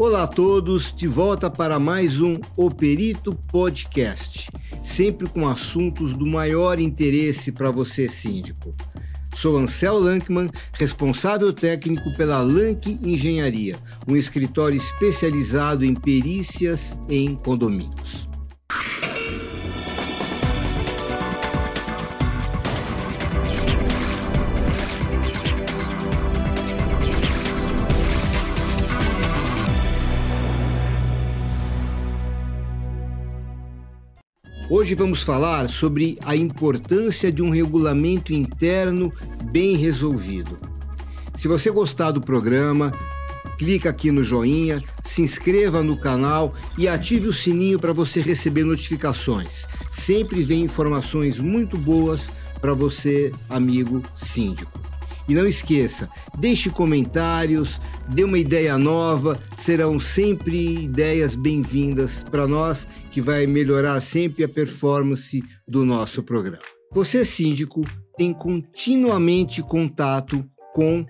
Olá a todos, de volta para mais um O Perito Podcast, sempre com assuntos do maior interesse para você, síndico. Sou Ansel Lankman, responsável técnico pela Lank Engenharia, um escritório especializado em perícias em condomínios. Hoje vamos falar sobre a importância de um regulamento interno bem resolvido. Se você gostar do programa, clica aqui no joinha, se inscreva no canal e ative o sininho para você receber notificações. Sempre vem informações muito boas para você, amigo síndico. E não esqueça, deixe comentários, dê uma ideia nova, serão sempre ideias bem-vindas para nós, que vai melhorar sempre a performance do nosso programa. Você, síndico, tem continuamente contato com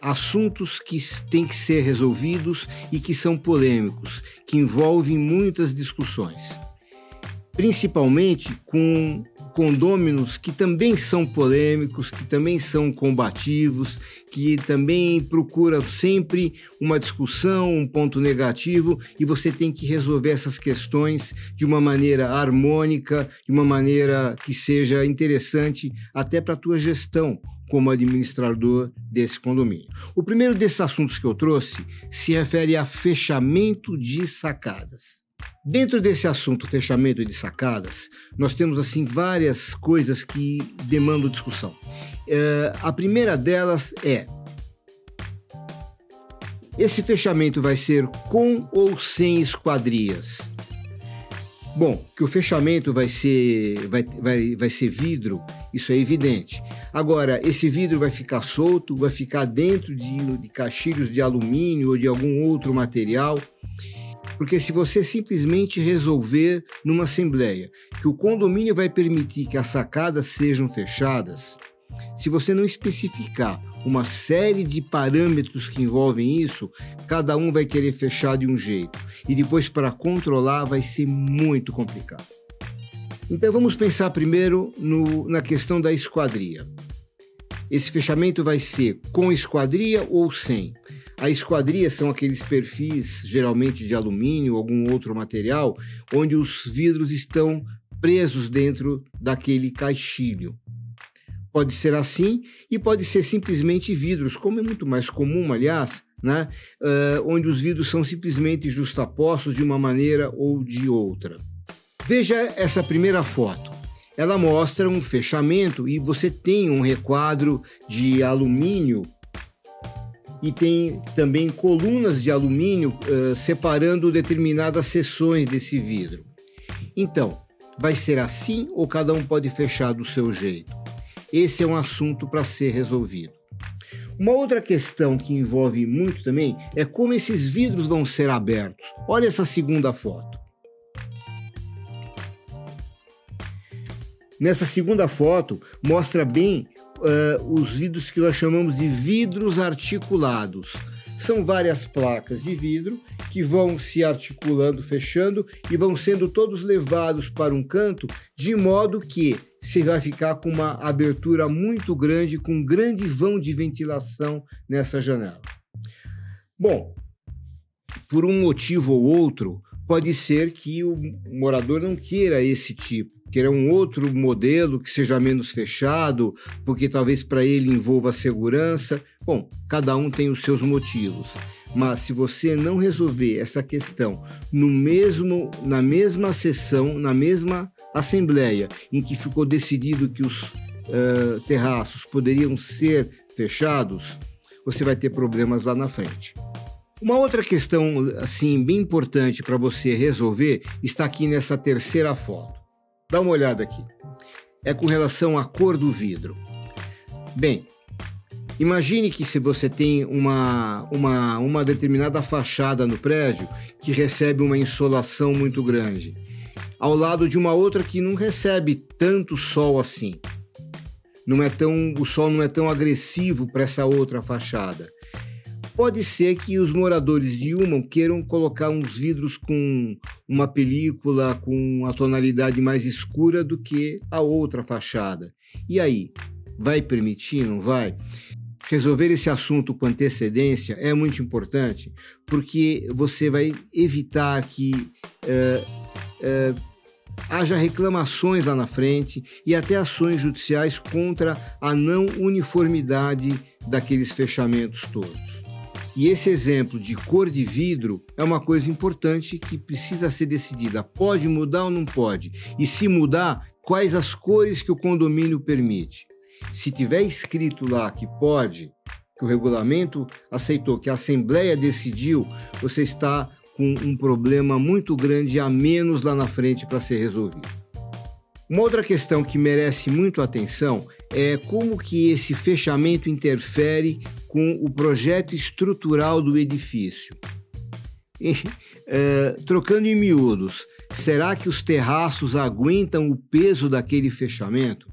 assuntos que têm que ser resolvidos e que são polêmicos, que envolvem muitas discussões. Principalmente com condôminos que também são polêmicos, que também são combativos, que também procuram sempre uma discussão, um ponto negativo, e você tem que resolver essas questões de uma maneira harmônica, de uma maneira que seja interessante até para a tua gestão como administrador desse condomínio. O primeiro desses assuntos que eu trouxe se refere a fechamento de sacadas. Dentro desse assunto fechamento de sacadas, nós temos assim várias coisas que demandam discussão. É, a primeira delas é esse fechamento vai ser com ou sem esquadrias? Bom, que o fechamento vai ser, vai, vai, vai ser vidro, isso é evidente. Agora, esse vidro vai ficar solto, vai ficar dentro de, de caixilhos de alumínio ou de algum outro material. Porque se você simplesmente resolver numa assembleia que o condomínio vai permitir que as sacadas sejam fechadas, se você não especificar uma série de parâmetros que envolvem isso, cada um vai querer fechar de um jeito. E depois, para controlar, vai ser muito complicado. Então, vamos pensar primeiro no, na questão da esquadria. Esse fechamento vai ser com esquadria ou sem? A esquadria são aqueles perfis, geralmente de alumínio ou algum outro material, onde os vidros estão presos dentro daquele caixilho. Pode ser assim e pode ser simplesmente vidros, como é muito mais comum, aliás, né? Uh, onde os vidros são simplesmente justapostos de uma maneira ou de outra. Veja essa primeira foto. Ela mostra um fechamento e você tem um requadro de alumínio e tem também colunas de alumínio uh, separando determinadas seções desse vidro. Então, vai ser assim ou cada um pode fechar do seu jeito? Esse é um assunto para ser resolvido. Uma outra questão que envolve muito também é como esses vidros vão ser abertos. Olha essa segunda foto. Nessa segunda foto mostra bem uh, os vidros que nós chamamos de vidros articulados. São várias placas de vidro que vão se articulando, fechando e vão sendo todos levados para um canto, de modo que você vai ficar com uma abertura muito grande, com um grande vão de ventilação nessa janela. Bom, por um motivo ou outro, pode ser que o morador não queira esse tipo querer um outro modelo que seja menos fechado, porque talvez para ele envolva segurança. Bom, cada um tem os seus motivos. Mas se você não resolver essa questão no mesmo, na mesma sessão, na mesma assembleia em que ficou decidido que os uh, terraços poderiam ser fechados, você vai ter problemas lá na frente. Uma outra questão assim bem importante para você resolver está aqui nessa terceira foto. Dá uma olhada aqui. É com relação à cor do vidro. Bem, imagine que se você tem uma, uma, uma determinada fachada no prédio que recebe uma insolação muito grande, ao lado de uma outra que não recebe tanto sol assim. Não é tão, o sol não é tão agressivo para essa outra fachada. Pode ser que os moradores de uma queiram colocar uns vidros com uma película com a tonalidade mais escura do que a outra fachada. E aí, vai permitir, não vai? Resolver esse assunto com antecedência é muito importante, porque você vai evitar que uh, uh, haja reclamações lá na frente e até ações judiciais contra a não uniformidade daqueles fechamentos todos. E esse exemplo de cor de vidro é uma coisa importante que precisa ser decidida. Pode mudar ou não pode? E se mudar, quais as cores que o condomínio permite? Se tiver escrito lá que pode, que o regulamento aceitou, que a Assembleia decidiu, você está com um problema muito grande a menos lá na frente para ser resolvido. Uma outra questão que merece muito atenção é como que esse fechamento interfere com o projeto estrutural do edifício. E, é, trocando em miúdos, será que os terraços aguentam o peso daquele fechamento?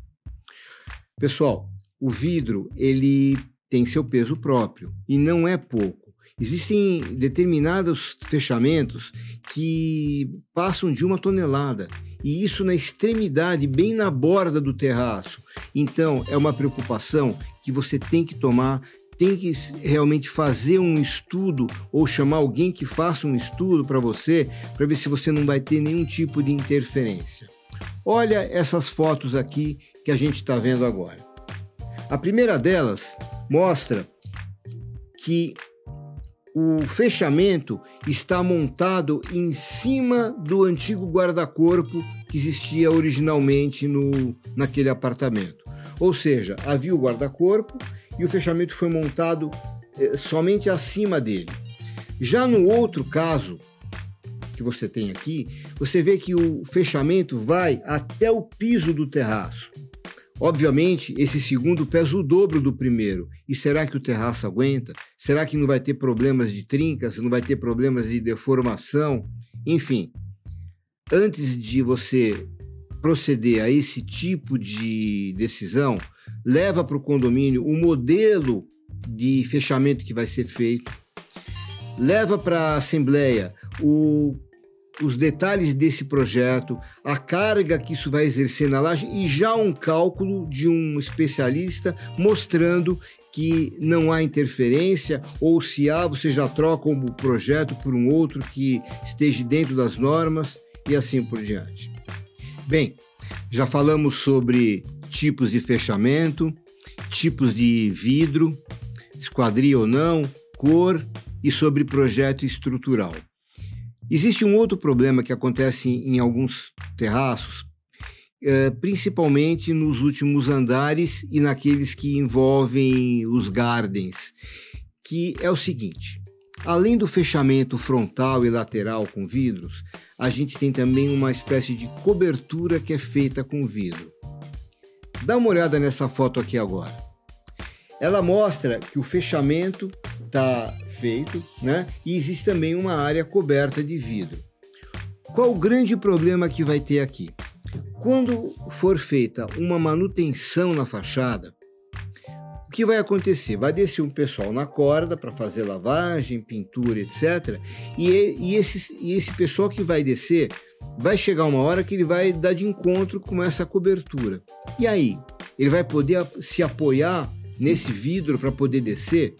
Pessoal, o vidro ele tem seu peso próprio e não é pouco. Existem determinados fechamentos que passam de uma tonelada e isso na extremidade, bem na borda do terraço. Então, é uma preocupação que você tem que tomar tem que realmente fazer um estudo ou chamar alguém que faça um estudo para você, para ver se você não vai ter nenhum tipo de interferência. Olha essas fotos aqui que a gente está vendo agora. A primeira delas mostra que o fechamento está montado em cima do antigo guarda-corpo que existia originalmente no, naquele apartamento. Ou seja, havia o guarda-corpo e o fechamento foi montado eh, somente acima dele. Já no outro caso que você tem aqui, você vê que o fechamento vai até o piso do terraço. Obviamente, esse segundo pesa o dobro do primeiro. E será que o terraço aguenta? Será que não vai ter problemas de trincas? Não vai ter problemas de deformação? Enfim, antes de você proceder a esse tipo de decisão, leva para o condomínio o modelo de fechamento que vai ser feito, leva para a Assembleia o, os detalhes desse projeto, a carga que isso vai exercer na laje e já um cálculo de um especialista mostrando que não há interferência ou se há, você já troca o projeto por um outro que esteja dentro das normas e assim por diante. Bem, já falamos sobre tipos de fechamento, tipos de vidro, esquadria ou não, cor e sobre projeto estrutural. Existe um outro problema que acontece em alguns terraços, eh, principalmente nos últimos andares e naqueles que envolvem os gardens, que é o seguinte: além do fechamento frontal e lateral com vidros, a gente tem também uma espécie de cobertura que é feita com vidro. Dá uma olhada nessa foto aqui agora. Ela mostra que o fechamento está feito, né? E existe também uma área coberta de vidro. Qual o grande problema que vai ter aqui? Quando for feita uma manutenção na fachada, o que vai acontecer? Vai descer um pessoal na corda para fazer lavagem, pintura, etc. E, e, esse, e esse pessoal que vai descer vai chegar uma hora que ele vai dar de encontro com essa cobertura. E aí? Ele vai poder se apoiar nesse vidro para poder descer?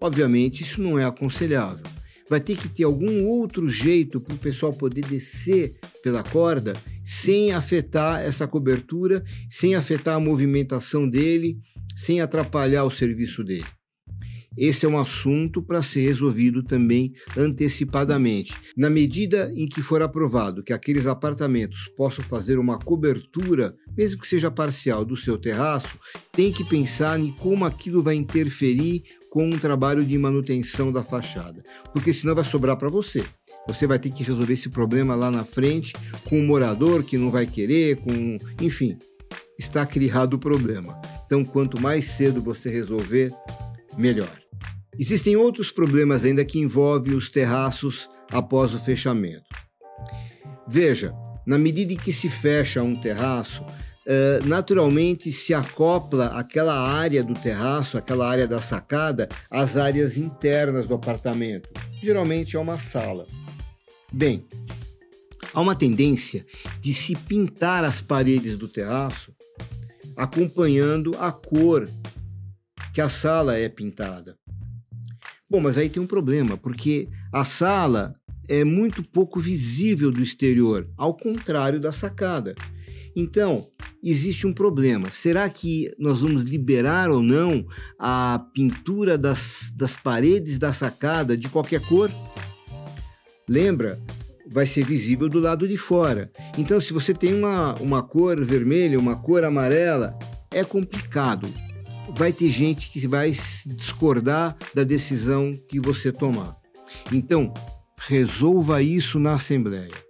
Obviamente, isso não é aconselhável. Vai ter que ter algum outro jeito para o pessoal poder descer pela corda sem afetar essa cobertura, sem afetar a movimentação dele, sem atrapalhar o serviço dele. Esse é um assunto para ser resolvido também antecipadamente. Na medida em que for aprovado que aqueles apartamentos possam fazer uma cobertura, mesmo que seja parcial, do seu terraço, tem que pensar em como aquilo vai interferir com o trabalho de manutenção da fachada, porque senão vai sobrar para você. Você vai ter que resolver esse problema lá na frente com o um morador que não vai querer, com, enfim, está criado o problema. Então, quanto mais cedo você resolver, melhor. Existem outros problemas ainda que envolvem os terraços após o fechamento. Veja, na medida em que se fecha um terraço, uh, naturalmente se acopla aquela área do terraço, aquela área da sacada, às áreas internas do apartamento. Geralmente é uma sala. Bem, há uma tendência de se pintar as paredes do terraço acompanhando a cor que a sala é pintada. Bom, mas aí tem um problema, porque a sala é muito pouco visível do exterior, ao contrário da sacada. Então, existe um problema. Será que nós vamos liberar ou não a pintura das, das paredes da sacada de qualquer cor? Lembra, vai ser visível do lado de fora. Então, se você tem uma, uma cor vermelha, uma cor amarela, é complicado. Vai ter gente que vai discordar da decisão que você tomar. Então, resolva isso na Assembleia.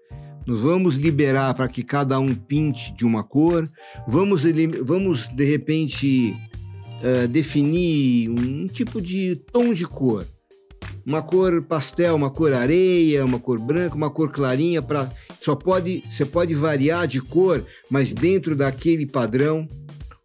Nós vamos liberar para que cada um pinte de uma cor, vamos, vamos de repente, uh, definir um tipo de tom de cor uma cor pastel, uma cor areia, uma cor branca, uma cor clarinha para só pode você pode variar de cor, mas dentro daquele padrão.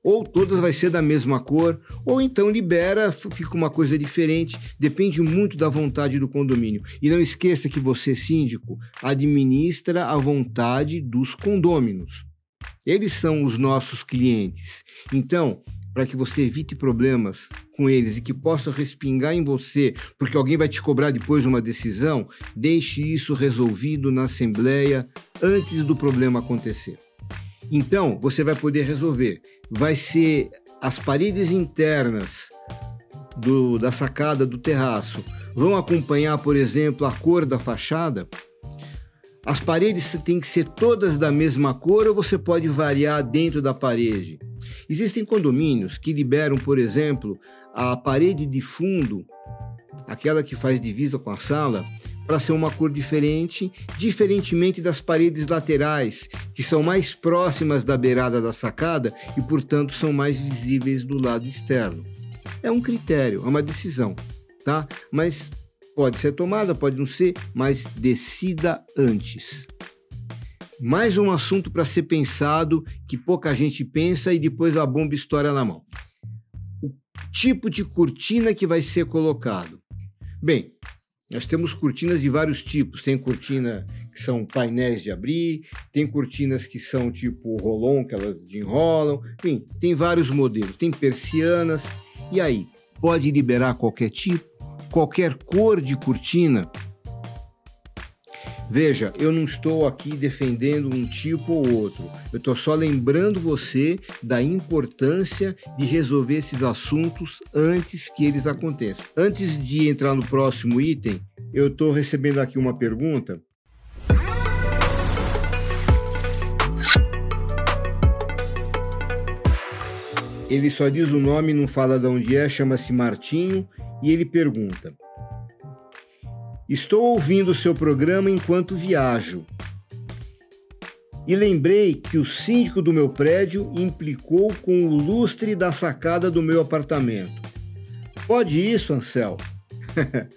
Ou todas vai ser da mesma cor, ou então libera, fica uma coisa diferente, depende muito da vontade do condomínio. E não esqueça que você, síndico, administra a vontade dos condôminos. Eles são os nossos clientes. Então, para que você evite problemas com eles e que possa respingar em você, porque alguém vai te cobrar depois uma decisão, deixe isso resolvido na Assembleia antes do problema acontecer. Então, você vai poder resolver. Vai ser as paredes internas do, da sacada do terraço vão acompanhar, por exemplo, a cor da fachada. As paredes têm que ser todas da mesma cor ou você pode variar dentro da parede? Existem condomínios que liberam, por exemplo, a parede de fundo, aquela que faz divisa com a sala, para ser uma cor diferente, diferentemente das paredes laterais, que são mais próximas da beirada da sacada e, portanto, são mais visíveis do lado externo. É um critério, é uma decisão, tá? Mas pode ser tomada, pode não ser, mas decida antes. Mais um assunto para ser pensado que pouca gente pensa e depois a bomba estoura na mão. O tipo de cortina que vai ser colocado. Bem, nós temos cortinas de vários tipos. Tem cortina que são painéis de abrir, tem cortinas que são tipo rolon, que elas enrolam. Enfim, tem vários modelos. Tem persianas. E aí, pode liberar qualquer tipo, qualquer cor de cortina? Veja, eu não estou aqui defendendo um tipo ou outro. Eu estou só lembrando você da importância de resolver esses assuntos antes que eles aconteçam. Antes de entrar no próximo item, eu estou recebendo aqui uma pergunta. Ele só diz o nome, não fala de onde é, chama-se Martinho e ele pergunta: Estou ouvindo o seu programa enquanto viajo. E lembrei que o síndico do meu prédio implicou com o lustre da sacada do meu apartamento. Pode isso, Ansel?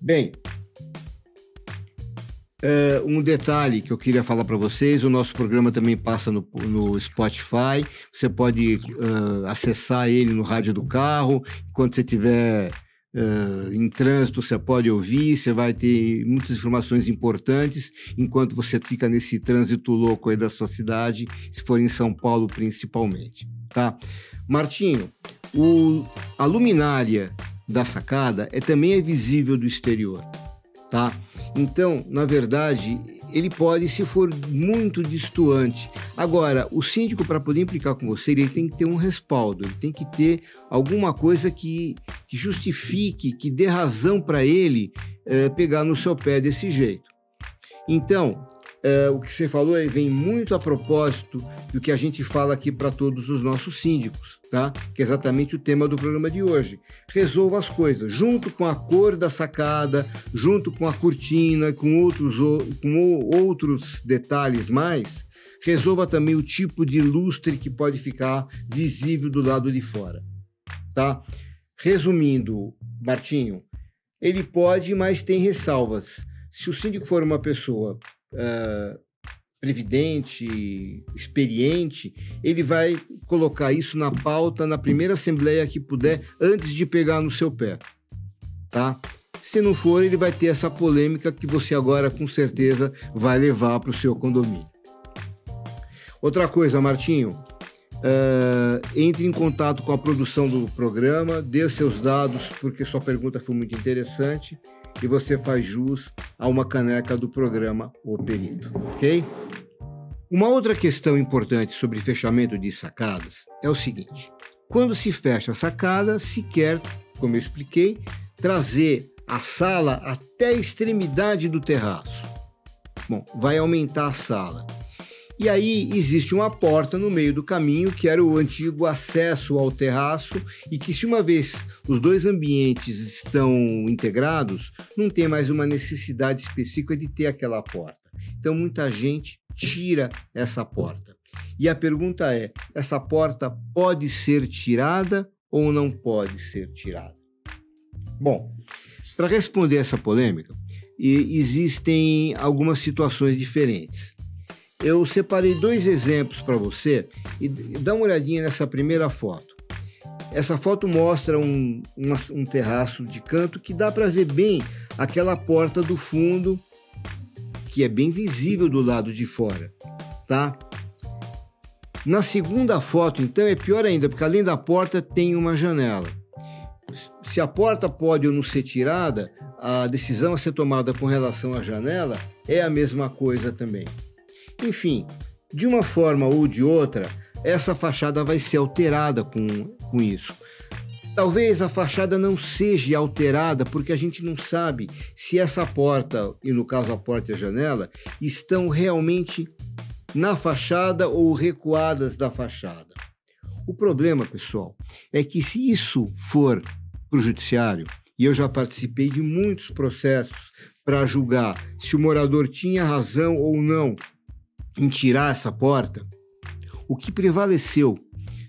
Bem, uh, um detalhe que eu queria falar para vocês: o nosso programa também passa no, no Spotify. Você pode uh, acessar ele no rádio do carro. Enquanto você estiver Uh, em trânsito você pode ouvir, você vai ter muitas informações importantes enquanto você fica nesse trânsito louco aí da sua cidade, se for em São Paulo principalmente, tá? Martinho, o, a luminária da sacada é também é visível do exterior, tá? Então, na verdade, ele pode, se for muito distoante. Agora, o síndico, para poder implicar com você, ele tem que ter um respaldo, ele tem que ter alguma coisa que, que justifique, que dê razão para ele é, pegar no seu pé desse jeito. Então, é, o que você falou vem muito a propósito do que a gente fala aqui para todos os nossos síndicos, tá? Que é exatamente o tema do programa de hoje. Resolva as coisas, junto com a cor da sacada, junto com a cortina, com outros, com outros detalhes mais, resolva também o tipo de lustre que pode ficar visível do lado de fora, tá? Resumindo, Martinho, ele pode, mas tem ressalvas. Se o síndico for uma pessoa uh, previdente, experiente, ele vai colocar isso na pauta na primeira assembleia que puder, antes de pegar no seu pé, tá? Se não for, ele vai ter essa polêmica que você agora com certeza vai levar para o seu condomínio. Outra coisa, Martinho, uh, entre em contato com a produção do programa, dê seus dados, porque sua pergunta foi muito interessante e você faz jus a uma caneca do programa O Perito, ok? Uma outra questão importante sobre fechamento de sacadas é o seguinte: quando se fecha a sacada, se quer, como eu expliquei, trazer a sala até a extremidade do terraço. Bom, vai aumentar a sala. E aí existe uma porta no meio do caminho, que era o antigo acesso ao terraço, e que se uma vez os dois ambientes estão integrados, não tem mais uma necessidade específica de ter aquela porta. Então muita gente tira essa porta. E a pergunta é: essa porta pode ser tirada ou não pode ser tirada? Bom, para responder essa polêmica, existem algumas situações diferentes eu separei dois exemplos para você e dá uma olhadinha nessa primeira foto. Essa foto mostra um, um, um terraço de canto que dá para ver bem aquela porta do fundo que é bem visível do lado de fora, tá? Na segunda foto, então, é pior ainda, porque além da porta tem uma janela. Se a porta pode ou não ser tirada, a decisão a ser tomada com relação à janela é a mesma coisa também. Enfim, de uma forma ou de outra, essa fachada vai ser alterada com, com isso. Talvez a fachada não seja alterada porque a gente não sabe se essa porta, e no caso a porta e a janela, estão realmente na fachada ou recuadas da fachada. O problema, pessoal, é que se isso for para o judiciário, e eu já participei de muitos processos para julgar se o morador tinha razão ou não em tirar essa porta, o que prevaleceu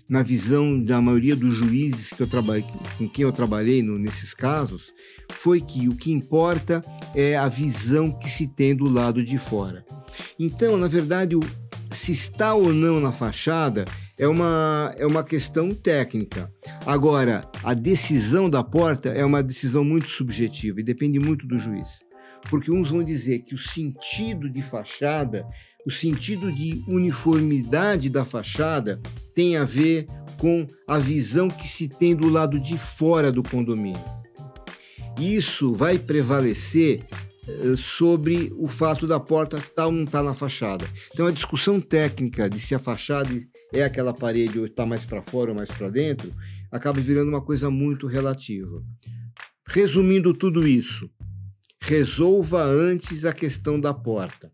na visão da maioria dos juízes que eu trabalhei, com quem eu trabalhei no, nesses casos foi que o que importa é a visão que se tem do lado de fora. Então, na verdade, o, se está ou não na fachada é uma, é uma questão técnica. Agora, a decisão da porta é uma decisão muito subjetiva e depende muito do juiz. Porque uns vão dizer que o sentido de fachada o sentido de uniformidade da fachada tem a ver com a visão que se tem do lado de fora do condomínio. Isso vai prevalecer eh, sobre o fato da porta tá ou não estar tá na fachada. Então, a discussão técnica de se a fachada é aquela parede ou está mais para fora ou mais para dentro acaba virando uma coisa muito relativa. Resumindo tudo isso, resolva antes a questão da porta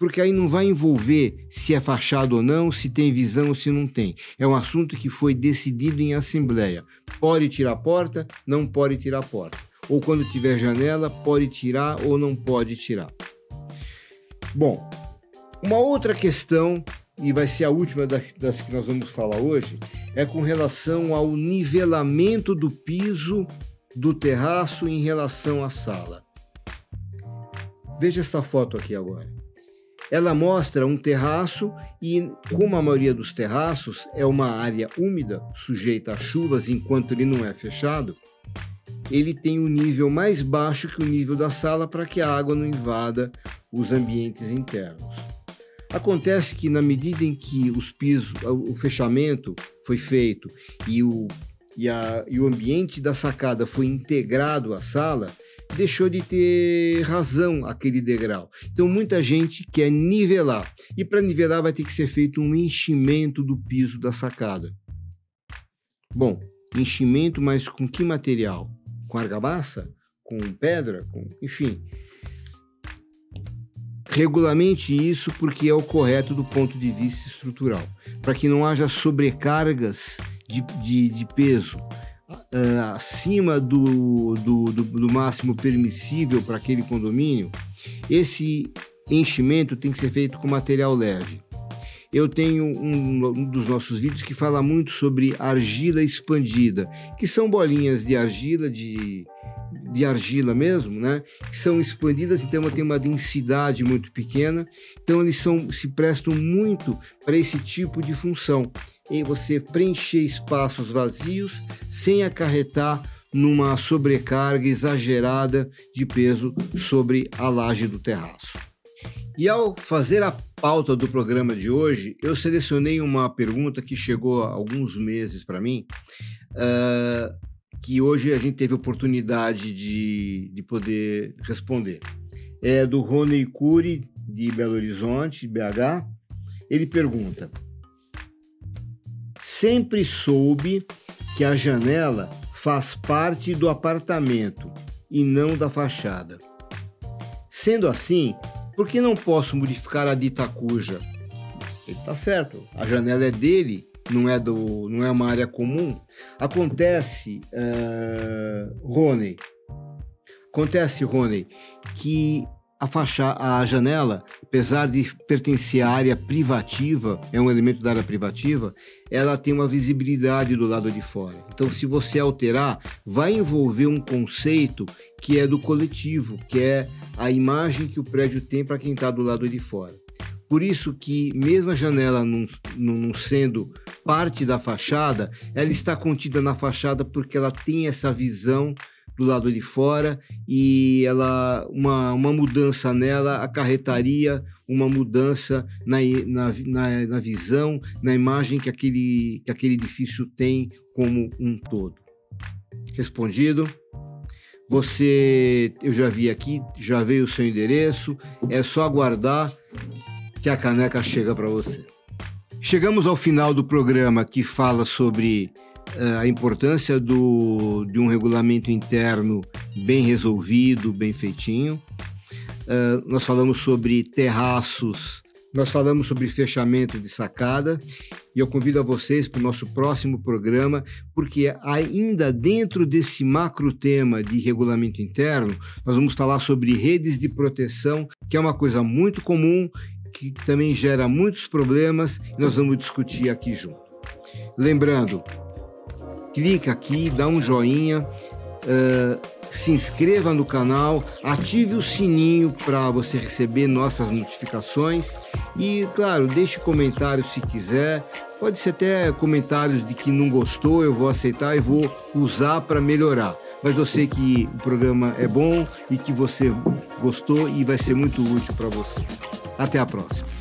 porque aí não vai envolver se é fachado ou não, se tem visão ou se não tem. É um assunto que foi decidido em assembleia. Pode tirar a porta, não pode tirar a porta. Ou quando tiver janela, pode tirar ou não pode tirar. Bom, uma outra questão, e vai ser a última das, das que nós vamos falar hoje, é com relação ao nivelamento do piso do terraço em relação à sala. Veja essa foto aqui agora. Ela mostra um terraço e, como a maioria dos terraços é uma área úmida, sujeita a chuvas enquanto ele não é fechado, ele tem um nível mais baixo que o nível da sala para que a água não invada os ambientes internos. Acontece que na medida em que os pisos, o fechamento foi feito e o, e, a, e o ambiente da sacada foi integrado à sala, deixou de ter razão aquele degrau. Então muita gente quer nivelar. E para nivelar vai ter que ser feito um enchimento do piso da sacada. Bom, enchimento, mas com que material? Com argamassa? Com pedra? Com, enfim. Regulamente isso porque é o correto do ponto de vista estrutural, para que não haja sobrecargas de, de, de peso uh, acima do, do, do, do máximo permissível para aquele condomínio, esse enchimento tem que ser feito com material leve. Eu tenho um, um, dos nossos vídeos que fala muito sobre argila expandida, que são bolinhas de argila de, de argila mesmo, né? Que são expandidas, então tem uma densidade muito pequena, então eles são, se prestam muito para esse tipo de função. E você preencher espaços vazios sem acarretar numa sobrecarga exagerada de peso sobre a laje do terraço. E ao fazer a pauta do programa de hoje, eu selecionei uma pergunta que chegou há alguns meses para mim, uh, que hoje a gente teve oportunidade de, de poder responder. É do Rony Cury, de Belo Horizonte, BH. Ele pergunta: Sempre soube que a janela faz parte do apartamento e não da fachada. Sendo assim, por que não posso modificar a dita cuja? Ele está certo, a janela é dele, não é, do, não é uma área comum. Acontece, uh, Rony, acontece, Rony, que a faixa, a janela, apesar de pertencer à área privativa, é um elemento da área privativa, ela tem uma visibilidade do lado de fora. Então, se você alterar, vai envolver um conceito que é do coletivo, que é a imagem que o prédio tem para quem está do lado de fora. Por isso que, mesmo a janela não, não, sendo parte da fachada, ela está contida na fachada porque ela tem essa visão do lado de fora e ela uma, uma mudança nela acarretaria uma mudança na, na, na, na visão, na imagem que aquele, que aquele edifício tem como um todo. Respondido. Você, eu já vi aqui, já veio o seu endereço, é só aguardar que a caneca chega para você. Chegamos ao final do programa que fala sobre a importância do, de um regulamento interno bem resolvido, bem feitinho. Uh, nós falamos sobre terraços, nós falamos sobre fechamento de sacada e eu convido a vocês para o nosso próximo programa, porque ainda dentro desse macro tema de regulamento interno, nós vamos falar sobre redes de proteção, que é uma coisa muito comum, que também gera muitos problemas e nós vamos discutir aqui junto. Lembrando, clica aqui, dá um joinha, uh, se inscreva no canal, ative o sininho para você receber nossas notificações e, claro, deixe comentários se quiser. Pode ser até comentários de que não gostou, eu vou aceitar e vou usar para melhorar. Mas eu sei que o programa é bom e que você gostou e vai ser muito útil para você. Até a próxima.